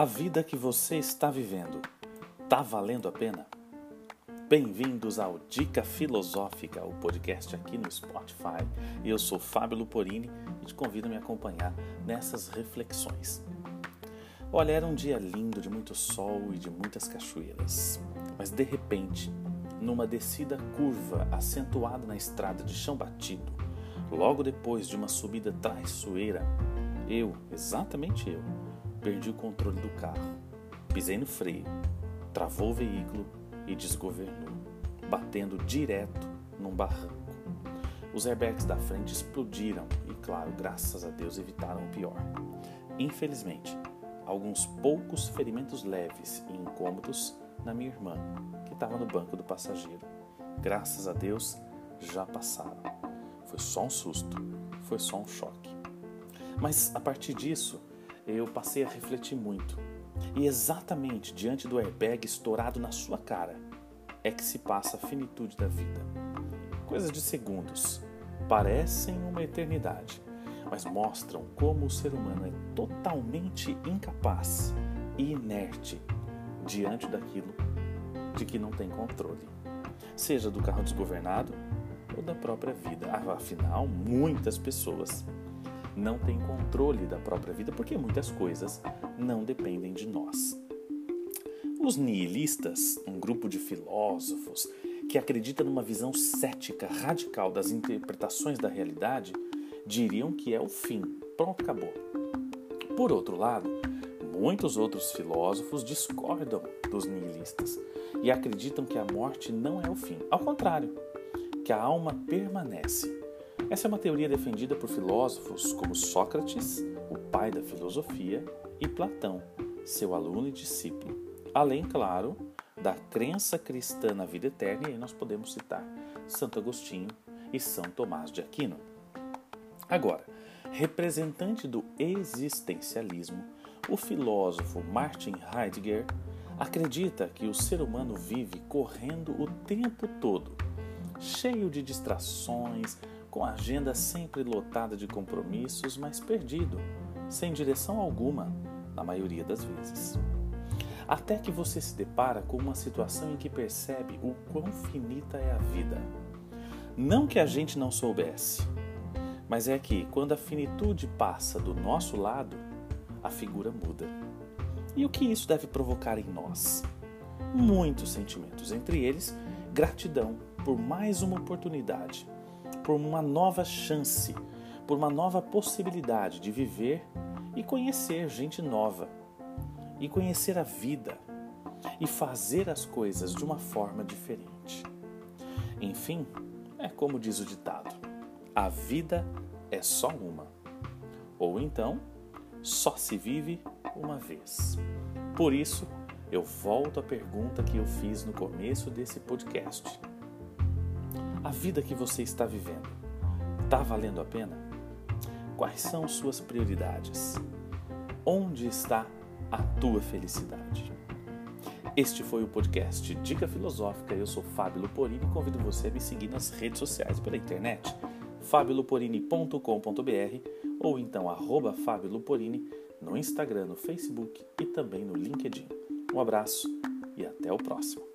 A vida que você está vivendo tá valendo a pena? Bem-vindos ao Dica Filosófica, o podcast aqui no Spotify. Eu sou Fábio Luporini e te convido a me acompanhar nessas reflexões. Olha, era um dia lindo, de muito sol e de muitas cachoeiras. Mas de repente, numa descida curva acentuada na estrada de chão batido, logo depois de uma subida traiçoeira, eu, exatamente eu, perdi o controle do carro. Pisei no freio, travou o veículo e desgovernou, batendo direto num barranco. Os airbags da frente explodiram e, claro, graças a Deus evitaram o pior. Infelizmente, alguns poucos ferimentos leves e incômodos na minha irmã, que estava no banco do passageiro. Graças a Deus, já passaram. Foi só um susto, foi só um choque. Mas a partir disso, eu passei a refletir muito. E exatamente diante do airbag estourado na sua cara é que se passa a finitude da vida. Coisas de segundos, parecem uma eternidade, mas mostram como o ser humano é totalmente incapaz e inerte diante daquilo de que não tem controle, seja do carro desgovernado ou da própria vida. Afinal, muitas pessoas não tem controle da própria vida porque muitas coisas não dependem de nós. Os nihilistas, um grupo de filósofos que acredita numa visão cética radical das interpretações da realidade, diriam que é o fim. Pronto, acabou. Por outro lado, muitos outros filósofos discordam dos nihilistas e acreditam que a morte não é o fim. Ao contrário, que a alma permanece essa é uma teoria defendida por filósofos como Sócrates, o pai da filosofia, e Platão, seu aluno e discípulo. Além, claro, da crença cristã na vida eterna, e aí nós podemos citar Santo Agostinho e São Tomás de Aquino. Agora, representante do existencialismo, o filósofo Martin Heidegger acredita que o ser humano vive correndo o tempo todo, cheio de distrações, com a agenda sempre lotada de compromissos, mas perdido, sem direção alguma, na maioria das vezes. Até que você se depara com uma situação em que percebe o quão finita é a vida. Não que a gente não soubesse, mas é que quando a finitude passa do nosso lado, a figura muda. E o que isso deve provocar em nós? Muitos sentimentos, entre eles gratidão por mais uma oportunidade por uma nova chance, por uma nova possibilidade de viver e conhecer gente nova, e conhecer a vida, e fazer as coisas de uma forma diferente. Enfim, é como diz o ditado: a vida é só uma. Ou então, só se vive uma vez. Por isso, eu volto à pergunta que eu fiz no começo desse podcast a vida que você está vivendo está valendo a pena? Quais são suas prioridades? Onde está a tua felicidade? Este foi o podcast Dica Filosófica. Eu sou Fábio Luporini e convido você a me seguir nas redes sociais pela internet, fabioluporini.com.br ou então arroba Fábio Luporini no Instagram, no Facebook e também no LinkedIn. Um abraço e até o próximo.